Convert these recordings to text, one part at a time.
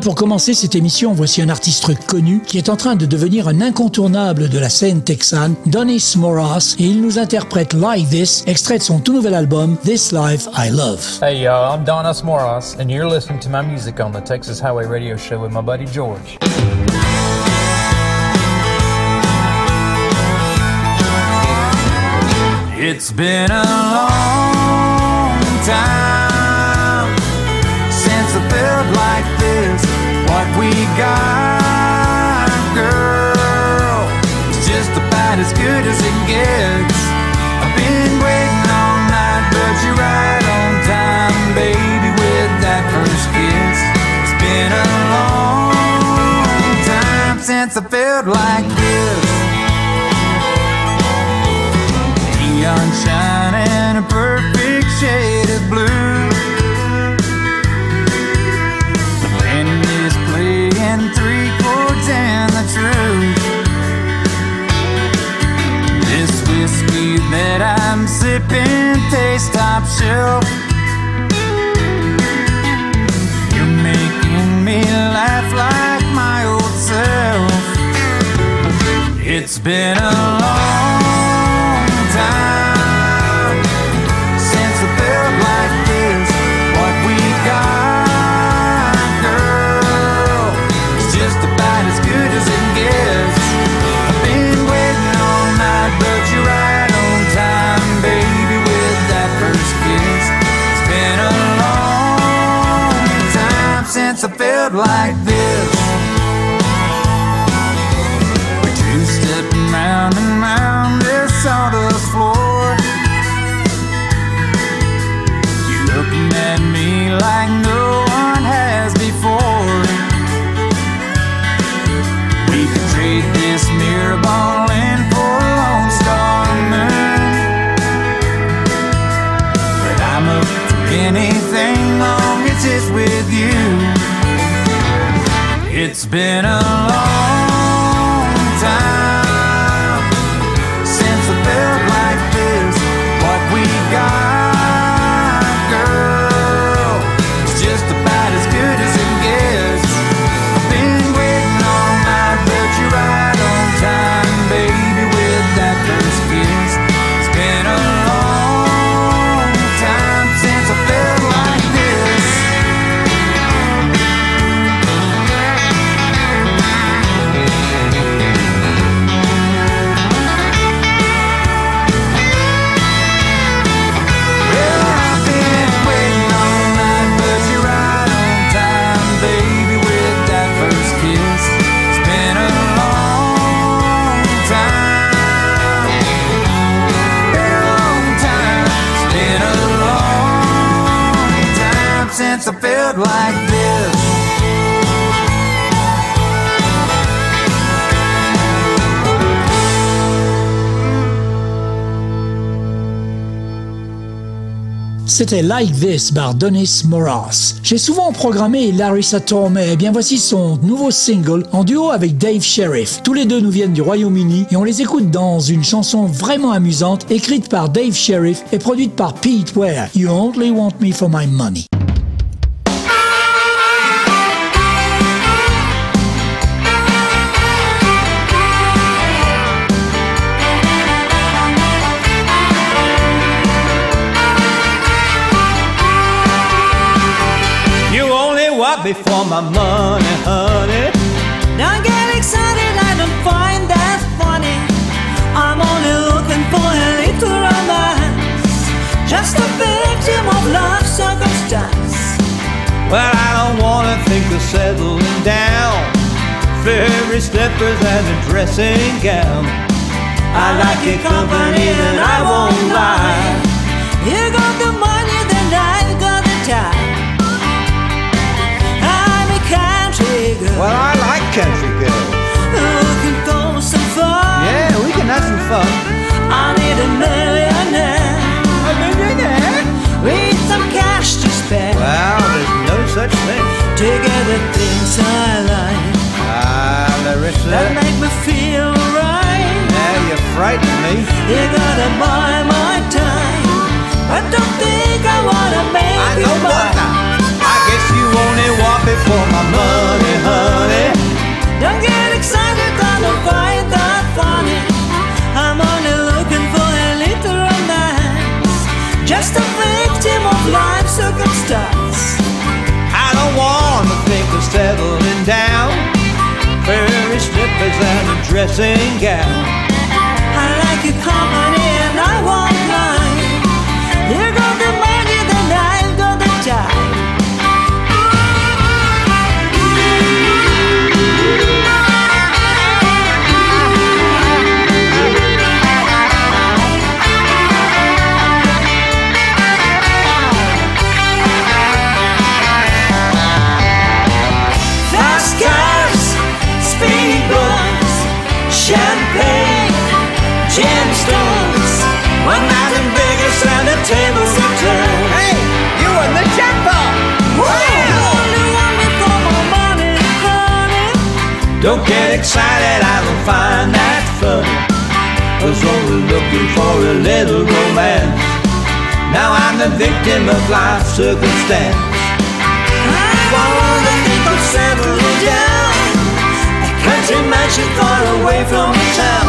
Pour commencer cette émission, voici un artiste connu qui est en train de devenir un incontournable de la scène texane, Donis Moras, et il nous interprète Like This, extrait de son tout nouvel album This Life I Love. Hey y'all, I'm Donis Moras, and you're listening to my music on the Texas Highway Radio Show with my buddy George. It's been a long time got, girl, is just about as good as it top shelf. You're making me laugh like my old self. It's been a C'était Like This par Donis Moras. J'ai souvent programmé Larissa Tormey, et bien voici son nouveau single en duo avec Dave Sheriff. Tous les deux nous viennent du Royaume-Uni et on les écoute dans une chanson vraiment amusante écrite par Dave Sheriff et produite par Pete Ware. You Only Want Me For My Money. Me for my money, honey. Don't get excited, I don't find that funny. I'm only looking for a little romance. Just a victim of love circumstance. Well, I don't wanna think of settling down. Fairy slippers and a dressing gown. I like your company and I won't lie. You Well, I like country girls. Who can throw some fun? Yeah, we can have some fun. I need a millionaire. A millionaire? With some cash to spare. Well, there's no such thing. To get the things I like. Ah, Larissa. That make me feel right. Now you frighten me. You gotta buy my time. I don't think I wanna make I you mine only whopping for my money, honey. Don't get excited, I don't find that funny. I'm only looking for a little romance, just a victim of life's circumstance. I don't wanna think of settling down, fairy slippers and a dressing gown. Get excited, I don't find that funny. Was only looking for a little romance. Now I'm the victim of life's circumstance. I wanna settling down. A country mansion far away from the town.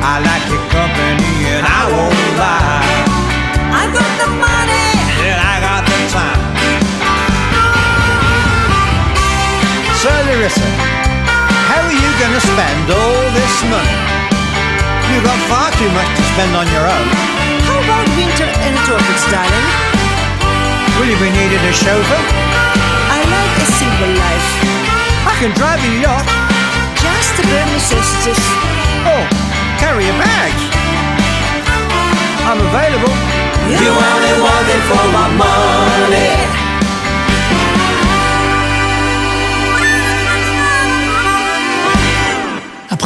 I like your company and I won't lie. I got the money. And I got the time. So you gonna spend all this money? You've got far too much to spend on your own. How about winter in the tropics, darling? Will you be needing a chauffeur? I like a single life. I can drive your yacht. Just the bare necessities. Oh, carry your bags. I'm available. You only want it for my money.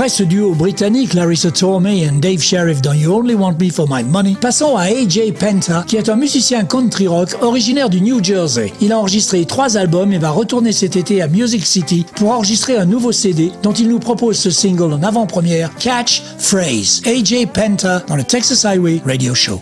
Après ce duo britannique, Larissa Tormey et Dave Sheriff dans You Only Want Me For My Money, passons à AJ Penta, qui est un musicien country rock originaire du New Jersey. Il a enregistré trois albums et va retourner cet été à Music City pour enregistrer un nouveau CD dont il nous propose ce single en avant-première, Catch Phrase. AJ Penta dans le Texas Highway Radio Show.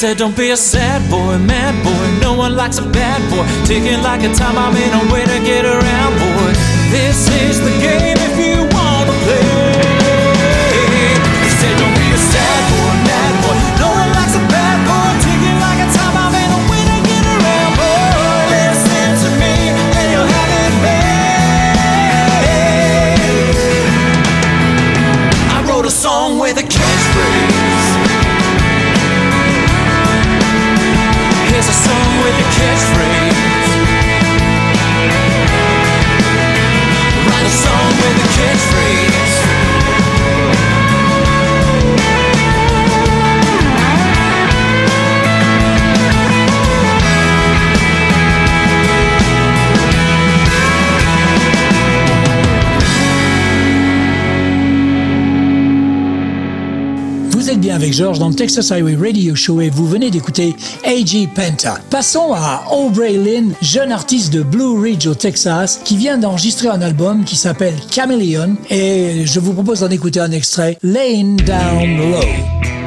Said, Don't be a sad boy, mad boy. No one likes a bad boy. It like a time avec George dans le Texas Highway Radio Show et vous venez d'écouter A.G. Penta. Passons à Aubrey Lynn, jeune artiste de Blue Ridge au Texas, qui vient d'enregistrer un album qui s'appelle Chameleon et je vous propose d'en écouter un extrait, Laying Down Low.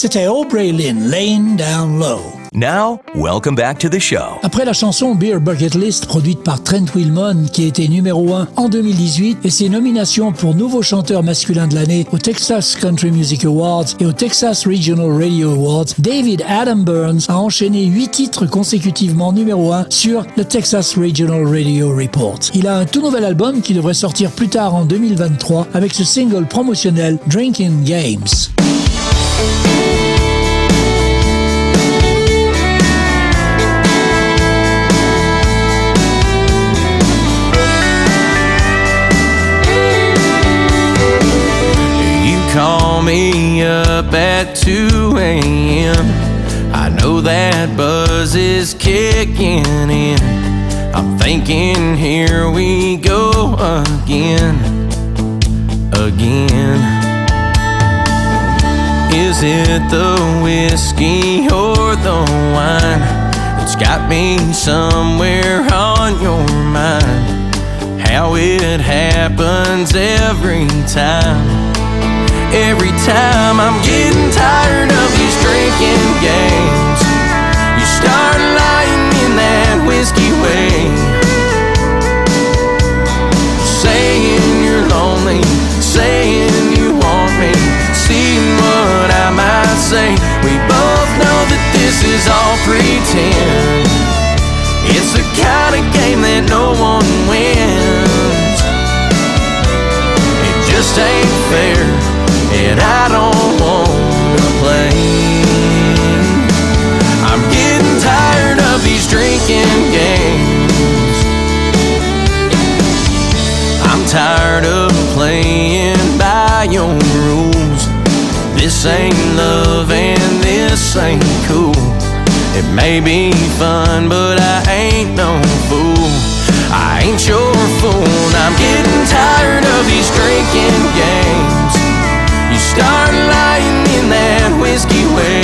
C'était Aubrey Lynn, Lane Down Low. Now, welcome back to the show. Après la chanson Beer Bucket List produite par Trent Willmon qui a été numéro 1 en 2018 et ses nominations pour nouveau chanteur masculin de l'année au Texas Country Music Awards et au Texas Regional Radio Awards, David Adam Burns a enchaîné 8 titres consécutivement numéro 1 sur le Texas Regional Radio Report. Il a un tout nouvel album qui devrait sortir plus tard en 2023 avec ce single promotionnel Drinking Games. Up at 2 a.m. I know that buzz is kicking in. I'm thinking, here we go again, again. Is it the whiskey or the wine that's got me somewhere on your mind? How it happens every time. Every time I'm getting tired of these drinking games, you start lying in that whiskey way. Saying you're lonely, saying you want me, seeing what I might say. We both know that this is all pretend. It's the kind of game that no one wins and I don't want to play. I'm getting tired of these drinking games. I'm tired of playing by your rules. This ain't love and this ain't cool. It may be fun, but I ain't no fool. I ain't your fool. I'm getting tired of these drinking games. Start lying in that whiskey way.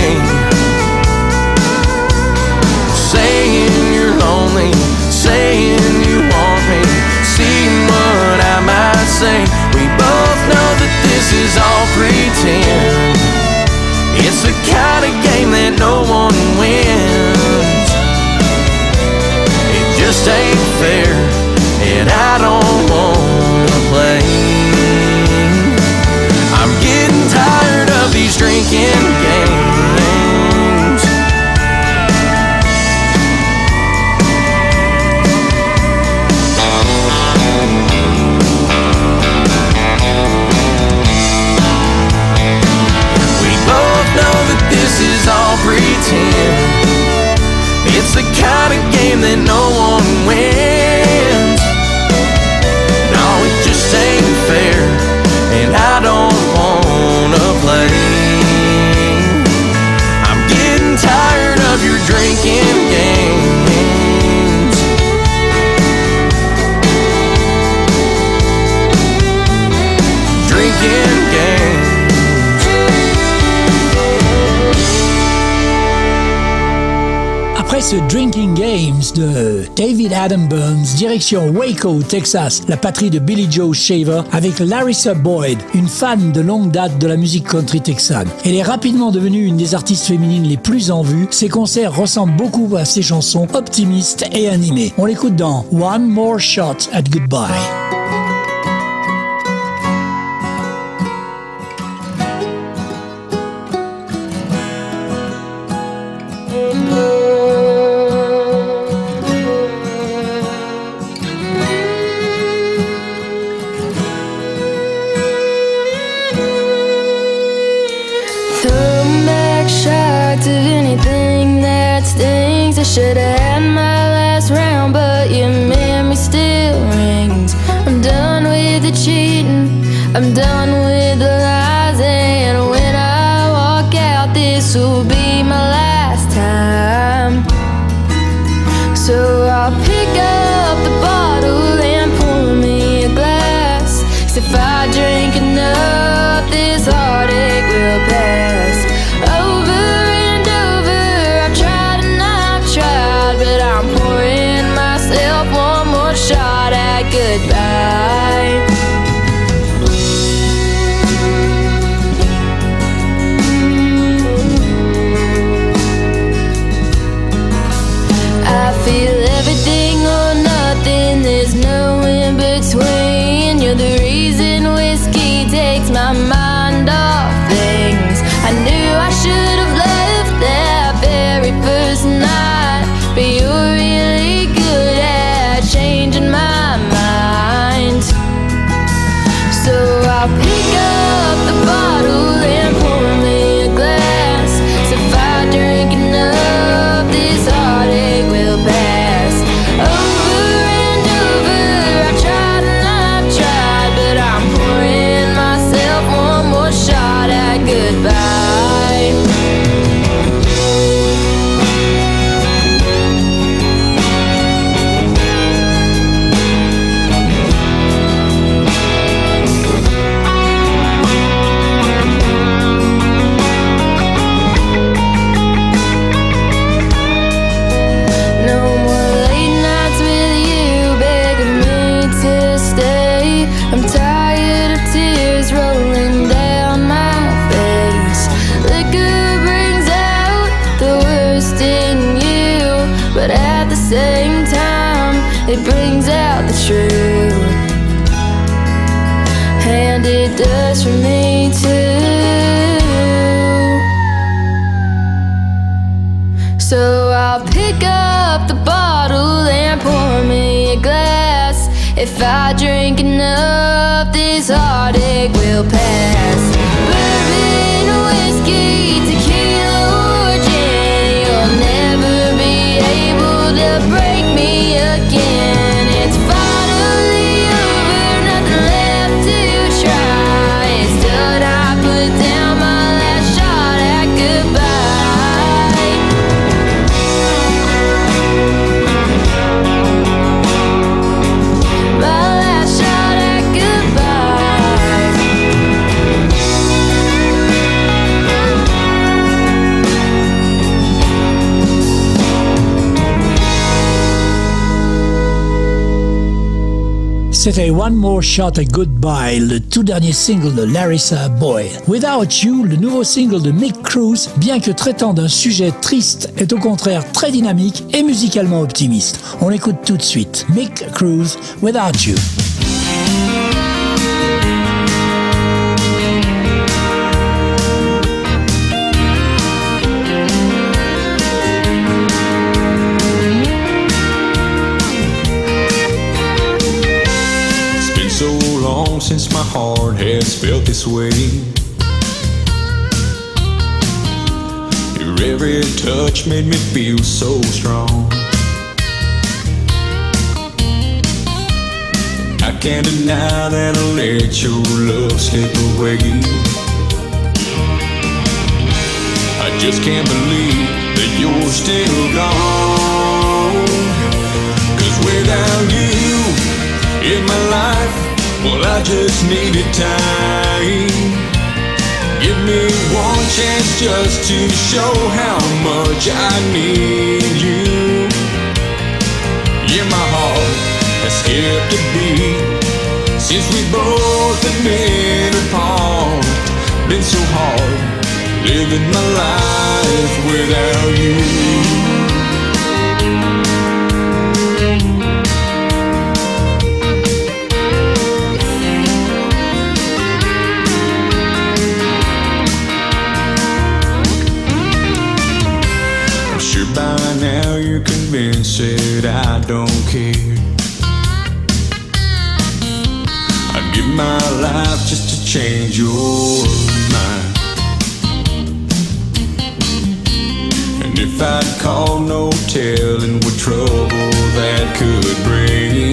Saying you're lonely, saying you want me. See what I might say. We both know that this is all pretend. It's the kind of game that no one wins. It just ain't fair, and I don't wanna play. It's the kind of game that no one wins. Ce Drinking Games de David Adam Burns, direction Waco, Texas, la patrie de Billy Joe Shaver, avec Larissa Boyd, une fan de longue date de la musique country texane. Elle est rapidement devenue une des artistes féminines les plus en vue. Ses concerts ressemblent beaucoup à ses chansons optimistes et animées. On l'écoute dans One More Shot at Goodbye. Should have C'était One More Shot at Goodbye, le tout dernier single de Larissa Boyle. Without You, le nouveau single de Mick Cruz, bien que traitant d'un sujet triste, est au contraire très dynamique et musicalement optimiste. On l'écoute tout de suite. Mick Cruz, Without You. Since my heart has felt this way. Your every touch made me feel so strong. I can't deny that I let your love slip away. I just can't believe that you're still gone. Cause without you in my life, well, I just needed time. Give me one chance just to show how much I need you. Yeah, my heart has skipped a beat since we both have been apart. Been so hard living my life without you. Convinced that I don't care. I'd give my life just to change your mind. And if I'd call, no telling what trouble that could bring.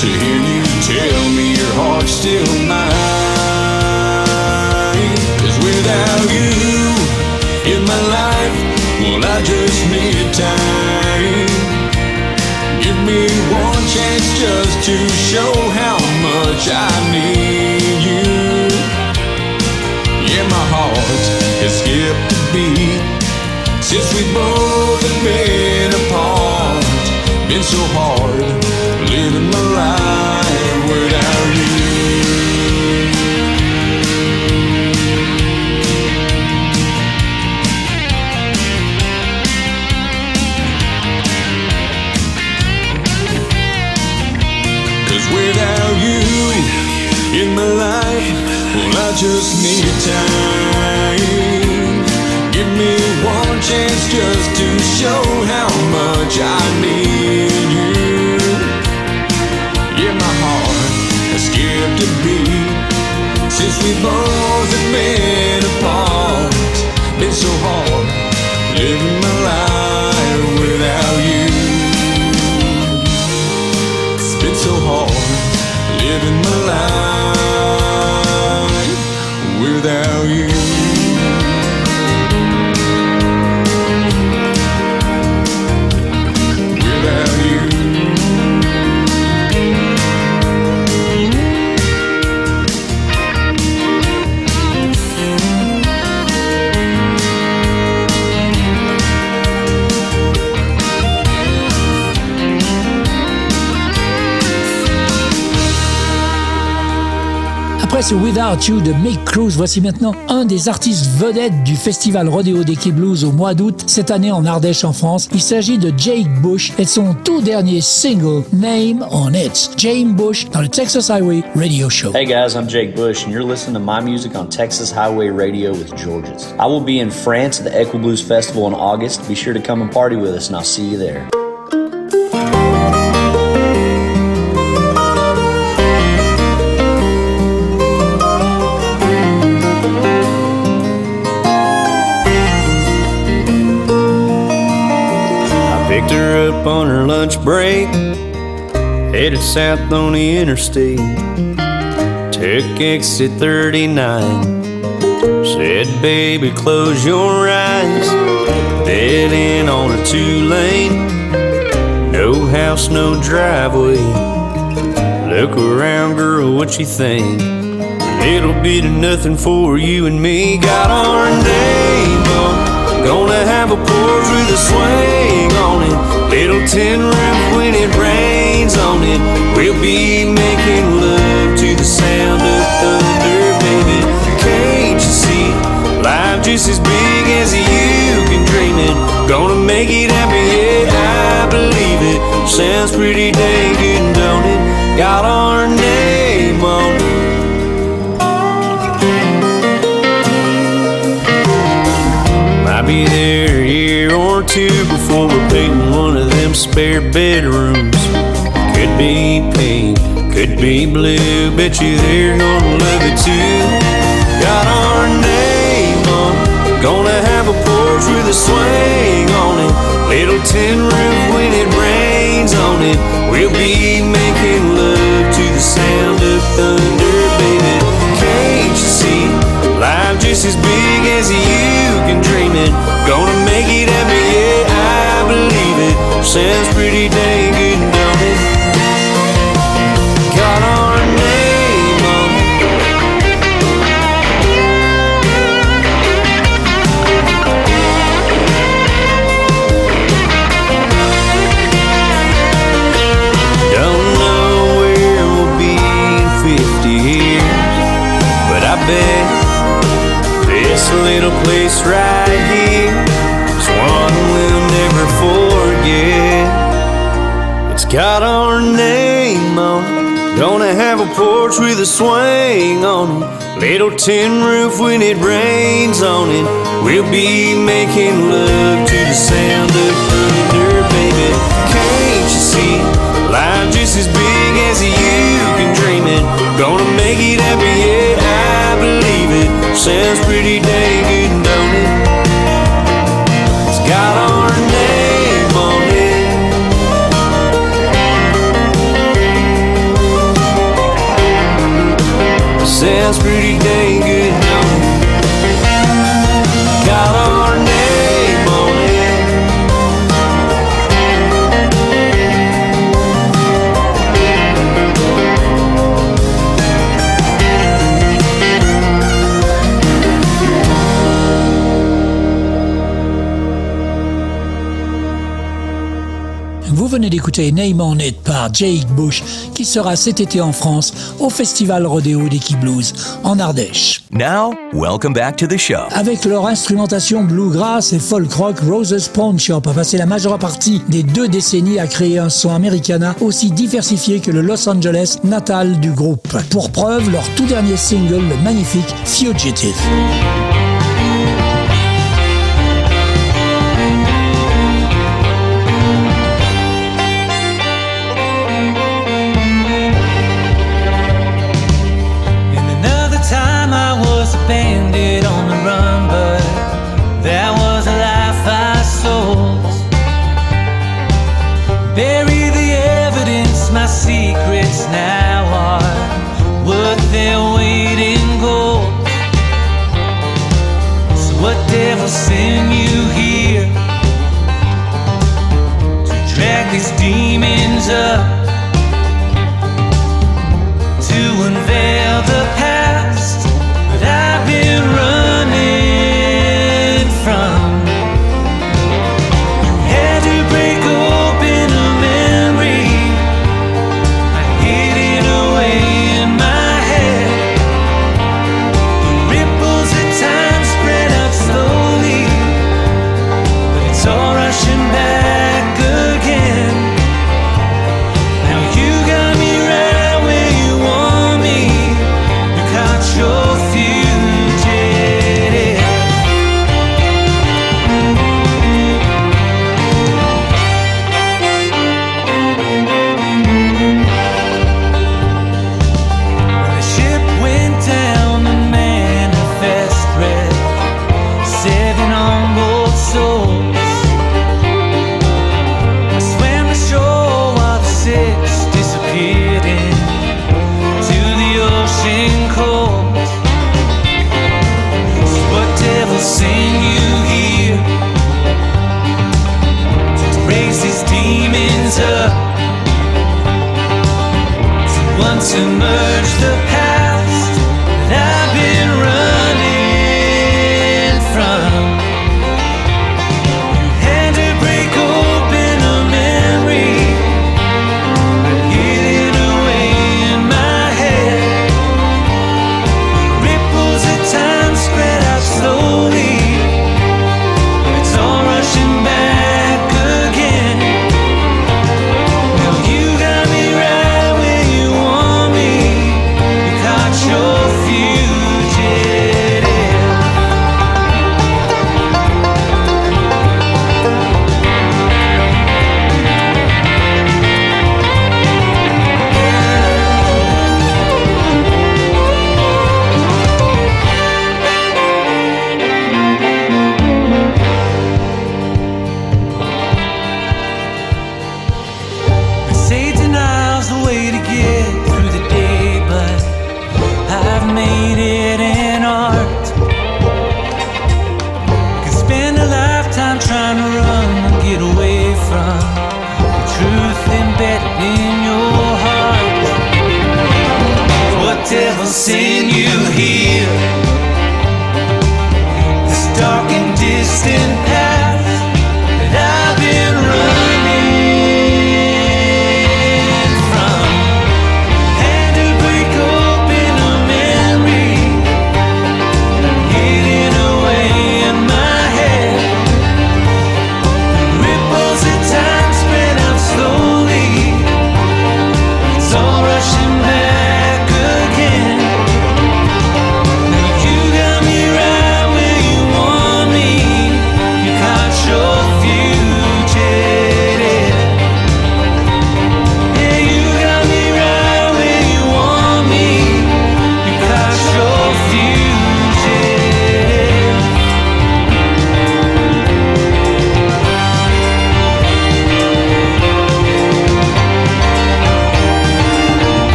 To hear you tell me your heart's still mine. To show how much I need time. Give me one chance just to show how much I need Après ce Without You de Mick Cruz, voici maintenant un des artistes vedettes du festival Rodeo Deki Blues au mois d'août, cette année en Ardèche en France. Il s'agit de Jake Bush et de son tout dernier single, Name on It. Jane Bush dans le Texas Highway Radio Show. Hey guys, I'm Jake Bush, and you're listening to my music on Texas Highway Radio with Georges. I will be in France at the Equi Blues Festival in August. Be sure to come and party with us, and I'll see you there. Break, headed south on the interstate. Took exit 39. Said, baby, close your eyes. Dead in on a two lane. No house, no driveway. Look around, girl, what you think? A little bit of nothing for you and me. Got our name. Gonna have a porch with a swing on it. Little tin roof when it rains on it. We'll be making love to the sound of thunder, baby. Can't you see? Life just as big as you can dream it. Gonna make it happen, yeah, I believe it. Sounds pretty dang good, don't it? Got our name on it. Be there a year or two before we're painting one of them spare bedrooms. Could be pink, could be blue. Bet you they're gonna love it too. Got our name on it. Gonna have a porch with a swing on it. Little tin roof when it rains on it. We'll be making love to the sound of thunder, baby. Can't you see? Life just as big as you can dream it. Gonna make it happen, yeah, I believe it. Sounds pretty dang good, don't it? Got our name on it. Don't know where we'll be in 50 years, but I bet this little place right got our name on it. Gonna have a porch with a swing on it. Little tin roof when it rains on it. We'll be making love to the sound of thunder, baby. Can't you see? Life just as big as you can dream it. Gonna make it happen, yeah, I believe it. Sounds pretty dang good, Sounds pretty dang good, venez d'écouter Name on It par Jake Bush qui sera cet été en France au Festival Rodéo d'Equi Blues en Ardèche. Now, welcome back to the show. Avec leur instrumentation bluegrass et folk rock, Roses Pawn Shop a passé la majeure partie des deux décennies à créer un son americana aussi diversifié que le Los Angeles natal du groupe. Pour preuve, leur tout dernier single, le magnifique Fugitive.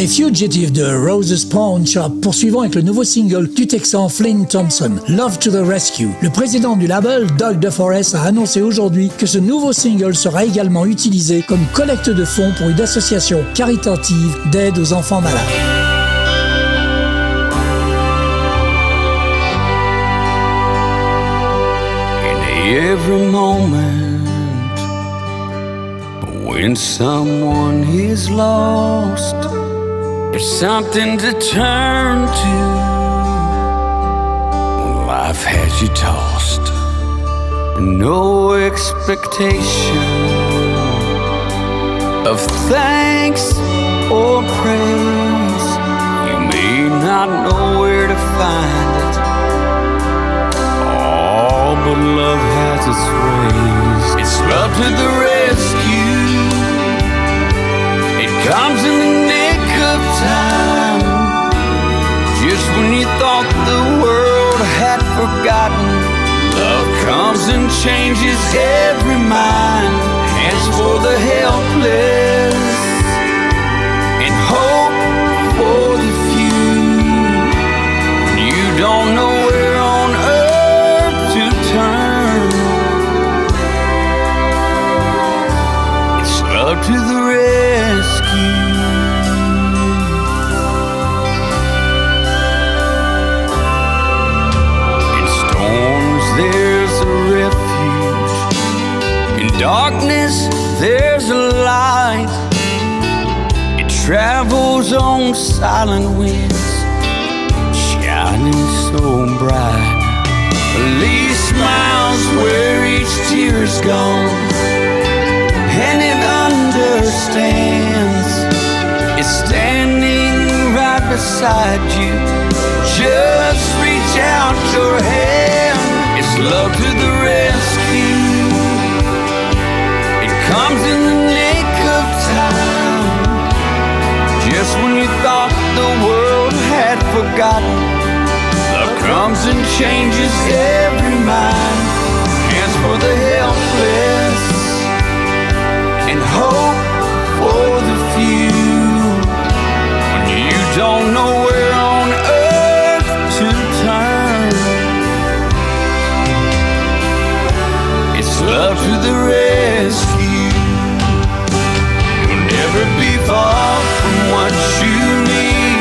Après Fugitive de Roses Pawn Shop, poursuivons avec le nouveau single du Texan Flynn Thompson, Love to the Rescue. Le président du label, Doug DeForest, a annoncé aujourd'hui que ce nouveau single sera également utilisé comme collecte de fonds pour une association caritative d'aide aux enfants malades. There's something to turn to when life has you tossed no expectation of thanks or praise you may not know where to find it all but love has its ways. It's love to the rescue. It comes in the time. Just when you thought the world had forgotten, love comes and changes every mind. Hands for the helpless changes every mind. Hands for the helpless and hope for the few. When you don't know where on earth to turn, it's love to the rescue. You'll never be far from what you need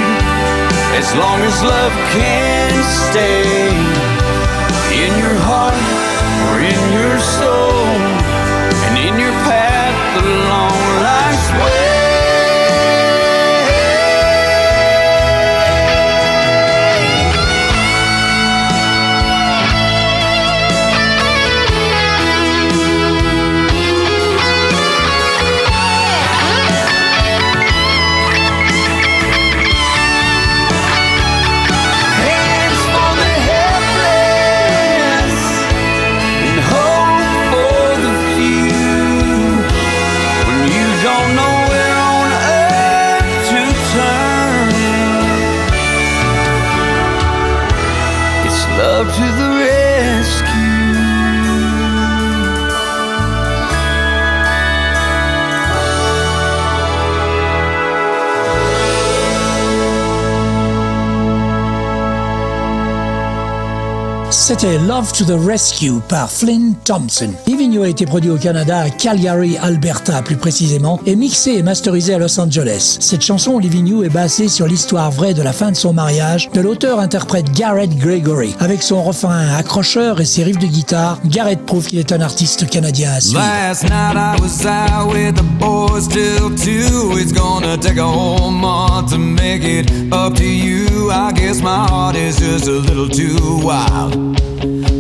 as long as love can stay C'était Love to the Rescue par Flynn Thompson. Living You a été produit au Canada à Calgary, Alberta plus précisément, et mixé et masterisé à Los Angeles. Cette chanson Living You est basée sur l'histoire vraie de la fin de son mariage de l'auteur-interprète Garrett Gregory. Avec son refrain accrocheur et ses riffs de guitare, Garrett prouve qu'il est un artiste canadien à suivre.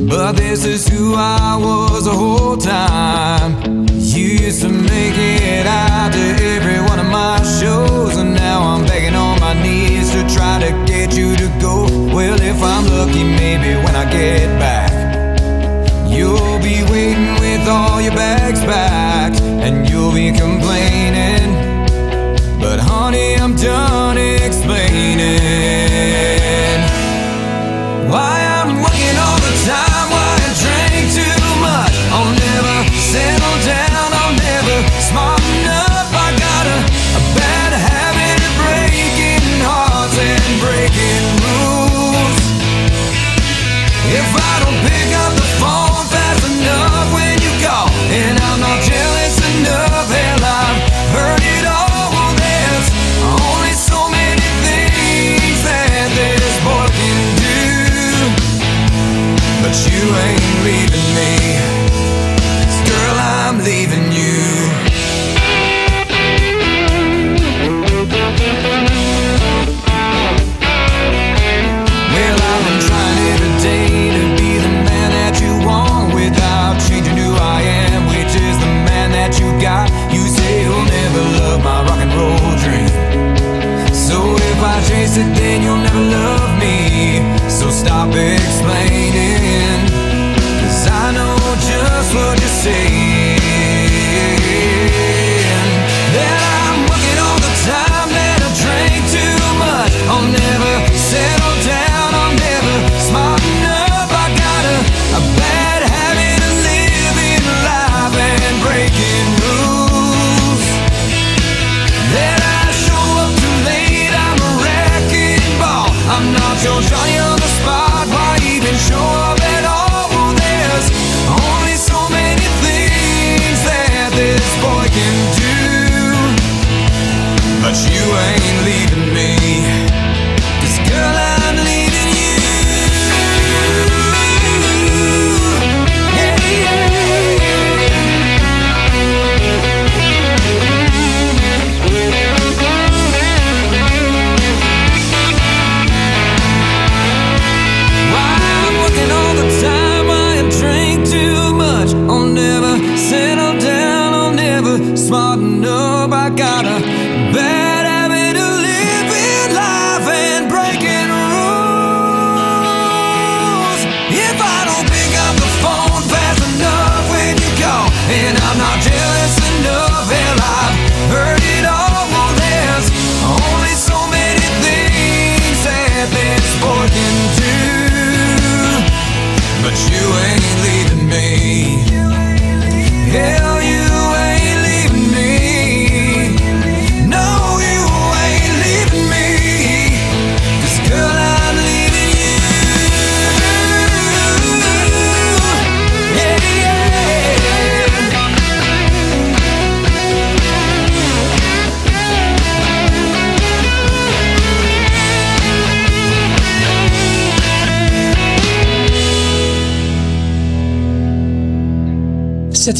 But this is who I was the whole time. You used to make it out to every one of my shows, and now I'm begging on my knees to try to get you to go. Well, if I'm lucky, maybe when I get back. You'll be waiting with all your bags packed, and you'll be complaining. But honey, I'm done explaining why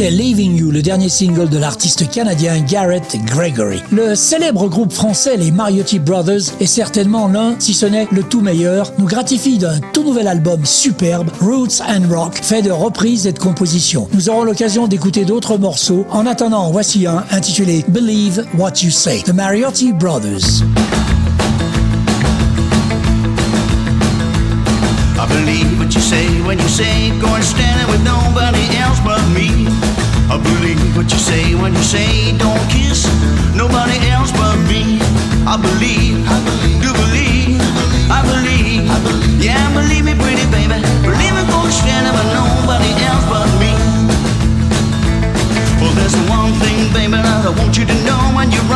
Leaving You, le dernier single de l'artiste canadien Garrett Gregory. Le célèbre groupe français les Mariotti Brothers est certainement l'un, si ce n'est le tout meilleur, nous gratifie d'un tout nouvel album superbe, Roots and Rock, fait de reprises et de compositions. Nous aurons l'occasion d'écouter d'autres morceaux. En attendant, voici un intitulé Believe What You Say, The Mariotti Brothers. I believe what you say when you say don't kiss nobody else but me. I believe, I believe, do believe, I believe, I believe. yeah, believe me, pretty baby. Believe me, go standing but nobody else but me. Well, there's one thing, baby, that I want you to know when you're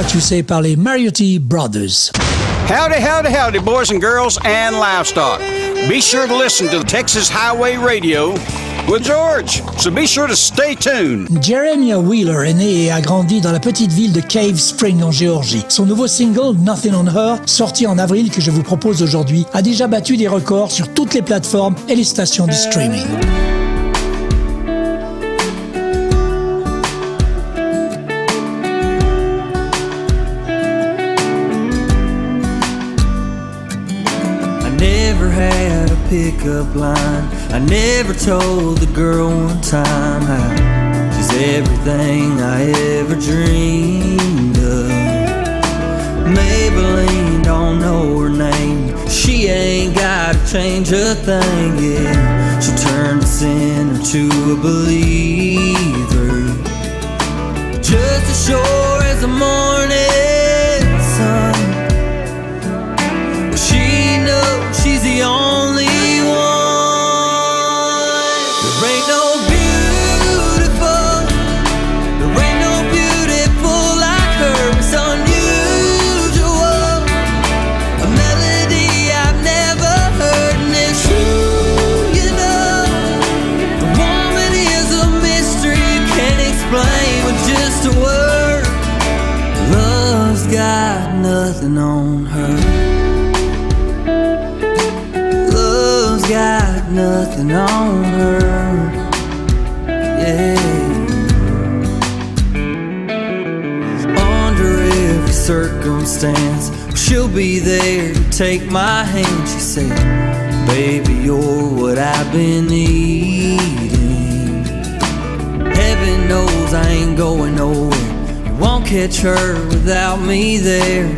What You Say par les Mariotti Brothers. Howdy, howdy, howdy, boys and girls and livestock. Be sure to listen to Texas Highway Radio with George, so be sure to stay tuned. Jeremiah Wheeler est né et a grandi dans la petite ville de Cave Spring en Géorgie. Son nouveau single Nothing on Her, sorti en avril que je vous propose aujourd'hui, a déjà battu des records sur toutes les plateformes et les stations de streaming. Pickup line. I never told the girl one time how she's everything I ever dreamed of. Maybelline don't know her name. She ain't gotta change a thing, yeah. She'll turn a sinner to a believer. Just as sure as the morning sun. She knows she's the only nothing on her. Yeah. Under every circumstance, she'll be there to take my hand. She said, Baby, you're what I've been needing. Heaven knows I ain't going nowhere. You won't catch her without me there.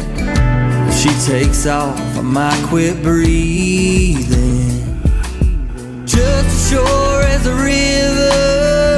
If she takes off, I might quit breathing. Sure as the river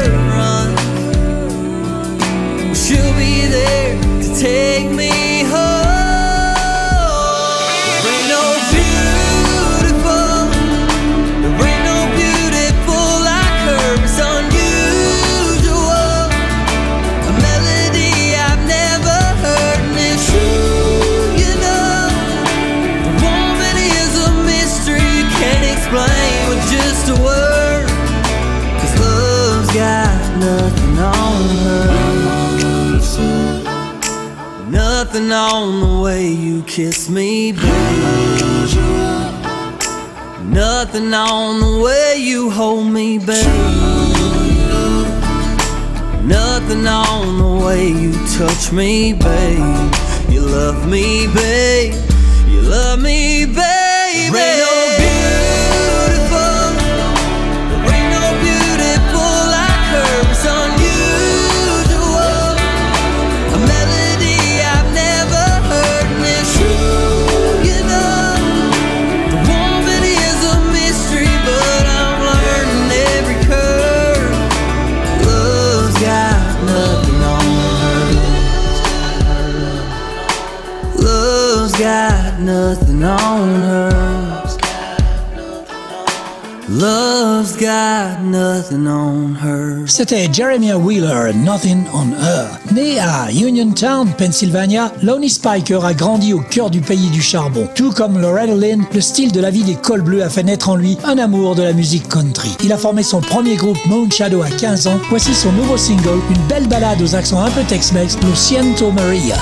C'était Jeremiah Wheeler, Nothing on Her. Né à Uniontown, Pennsylvania, Lonnie Spiker a grandi au cœur du pays du charbon. Tout comme Loretta Lynn, le style de la vie des cols bleus a fait naître en lui un amour de la musique country. Il a formé son premier groupe Moon Shadow à 15 ans. Voici son nouveau single, une belle balade aux accents un peu Tex-Mex, Lo Maria.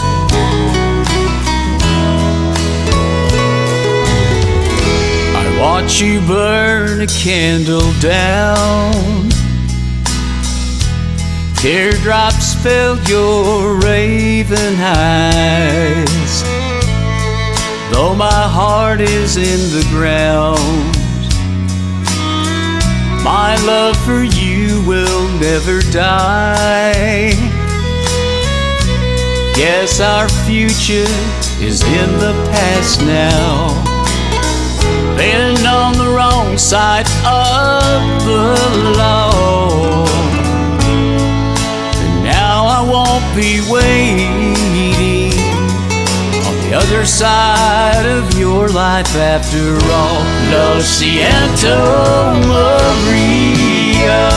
Teardrops fill your raven eyes. Though my heart is in the ground, my love for you will never die. Yes, our future is in the past now been on the wrong side of the law. Won't be waiting on the other side of your life after all. Lo siento, Maria.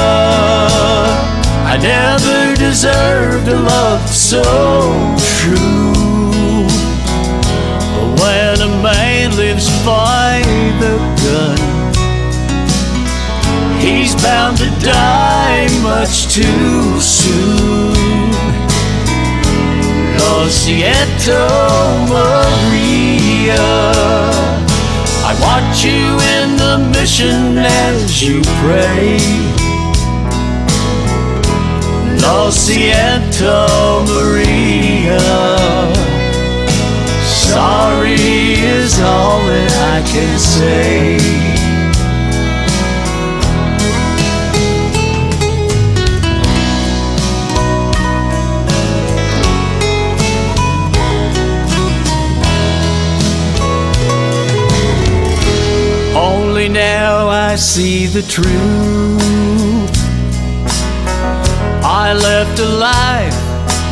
I never deserved a love so true. But when a man lives by the he's bound to die much too soon. Lo siento, Maria. I watch you in the mission as you pray. Lo siento, Maria. Sorry is all that I can say. I see the truth. I left a life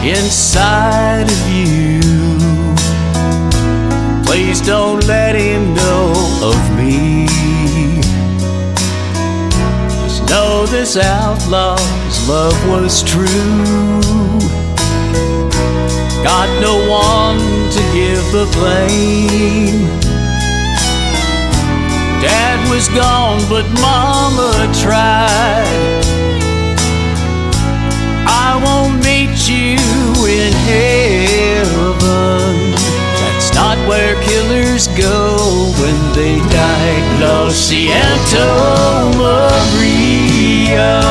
inside of you. Please don't let him know of me. Just know this outlaw's love was true. Got no one to give the blame. Dad was gone, but Mama tried. I won't meet you in heaven. That's not where killers go when they die. Lo siento, Maria.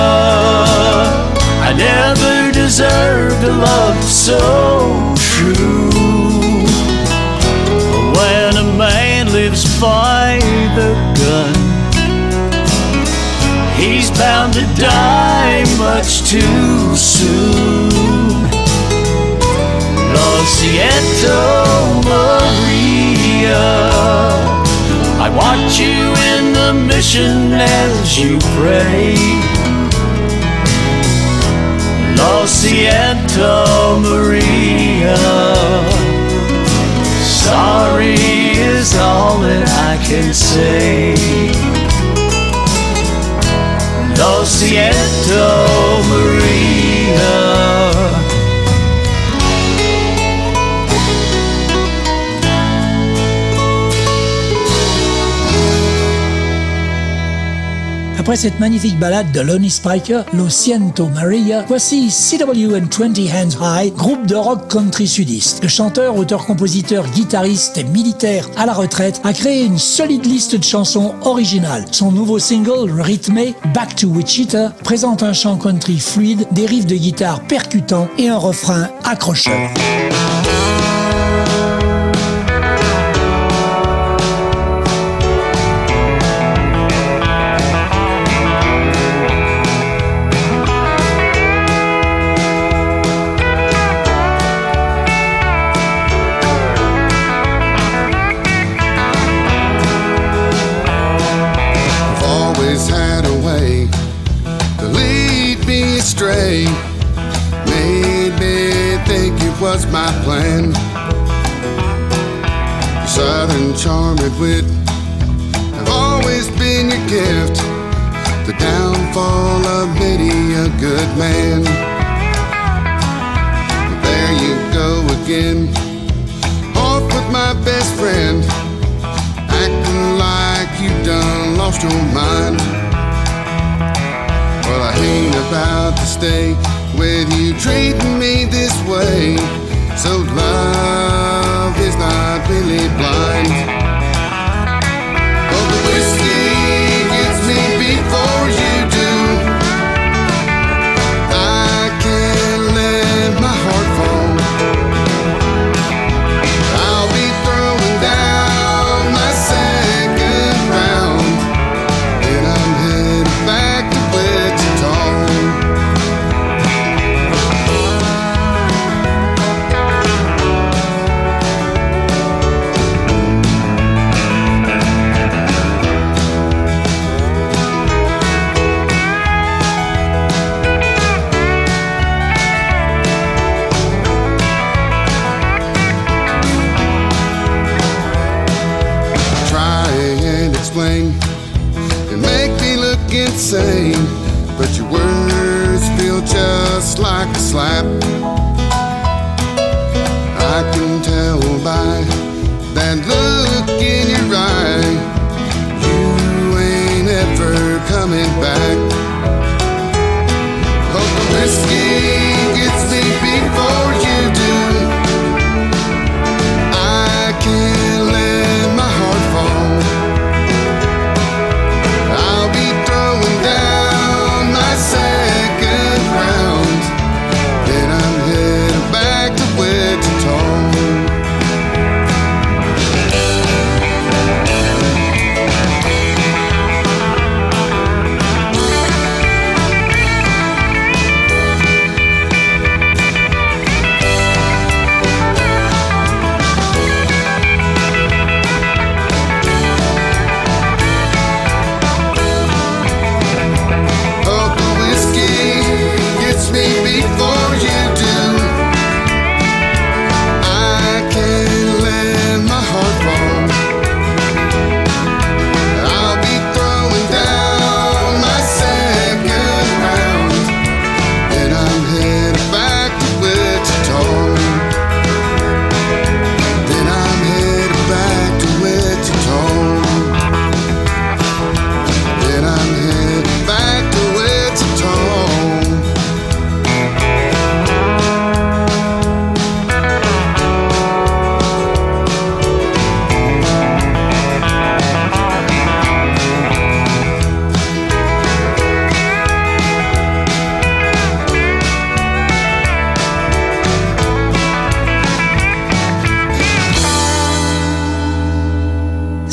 I never deserved a love so true. When a man lives by bound to die much too soon. Lo siento, Maria. I watch you in the mission as you pray. Lo siento, Maria. Sorry is all that I can say. Siento, Maria. Après cette magnifique balade de Lonnie Spiker, Lo Siento Maria, voici CW and 20 Hands High, groupe de rock country sudiste. Le chanteur, auteur-compositeur, guitariste et militaire à la retraite a créé une solide liste de chansons originales. Son nouveau single, rythmé, Back to Wichita, présente un chant country fluide, des riffs de guitare percutants et un refrain accrocheur.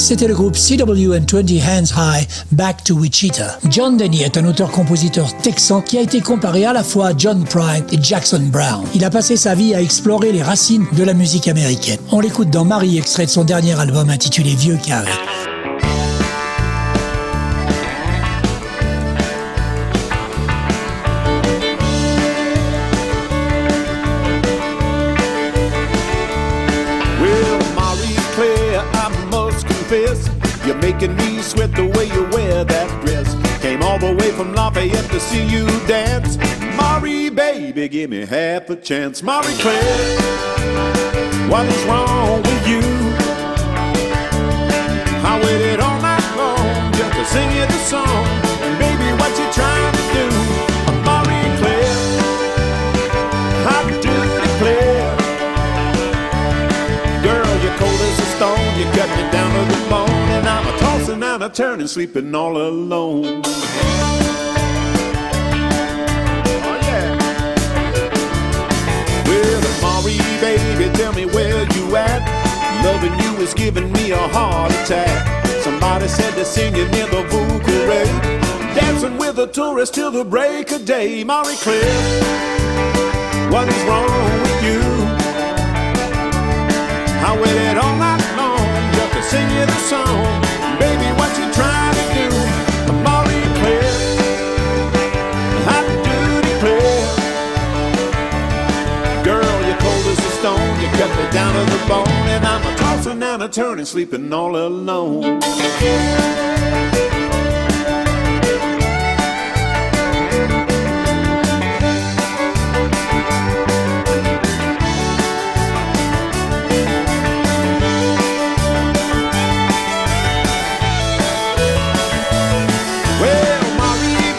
C'était le groupe CW and 20 Hands High, Back to Wichita. John Denny est un auteur-compositeur texan qui a été comparé à la fois à John Prine et Jackson Brown. Il a passé sa vie à explorer les racines de la musique américaine. On l'écoute dans Marie, extrait de son dernier album intitulé Vieux Carré. To see you dance. Marie, baby, give me half a chance. Marie Claire, what is wrong with you? I waited all night long just to sing you the song. And baby, what you trying to do? Marie Claire, I do declare. Girl, you're cold as a stone. You cut me down to the bone, and I'm a tossing and a turning, sleeping all alone. Where you at. Loving you is giving me a heart attack. Somebody said to sing you near the Bouquet. Dancing with a tourist till the break of day. Marie Claire, what is wrong with you? I waited all night long just to sing you the song. Down to the bone, and I'm a tossing and a turning, sleeping all alone. Well, Marie,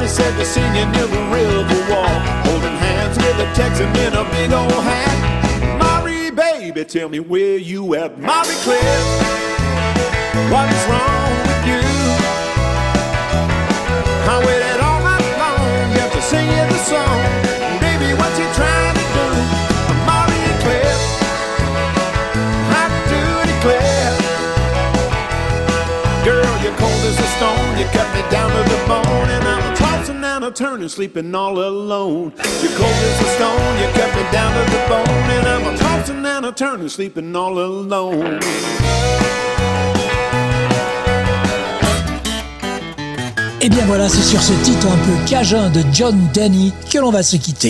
Somebody said to see you near the river walk, holding hands with a Texan in a big old hat. Marie, baby, tell me where you at, Marie Cliff. What's wrong with you? I waited all night long just to sing you the song. Baby, what you trying to do? And Cliff, I do declare. Girl, you're cold as a stone. You cut me down to the bone, Et bien voilà, c'est sur ce titre un peu cajun de John Denny que l'on va se quitter.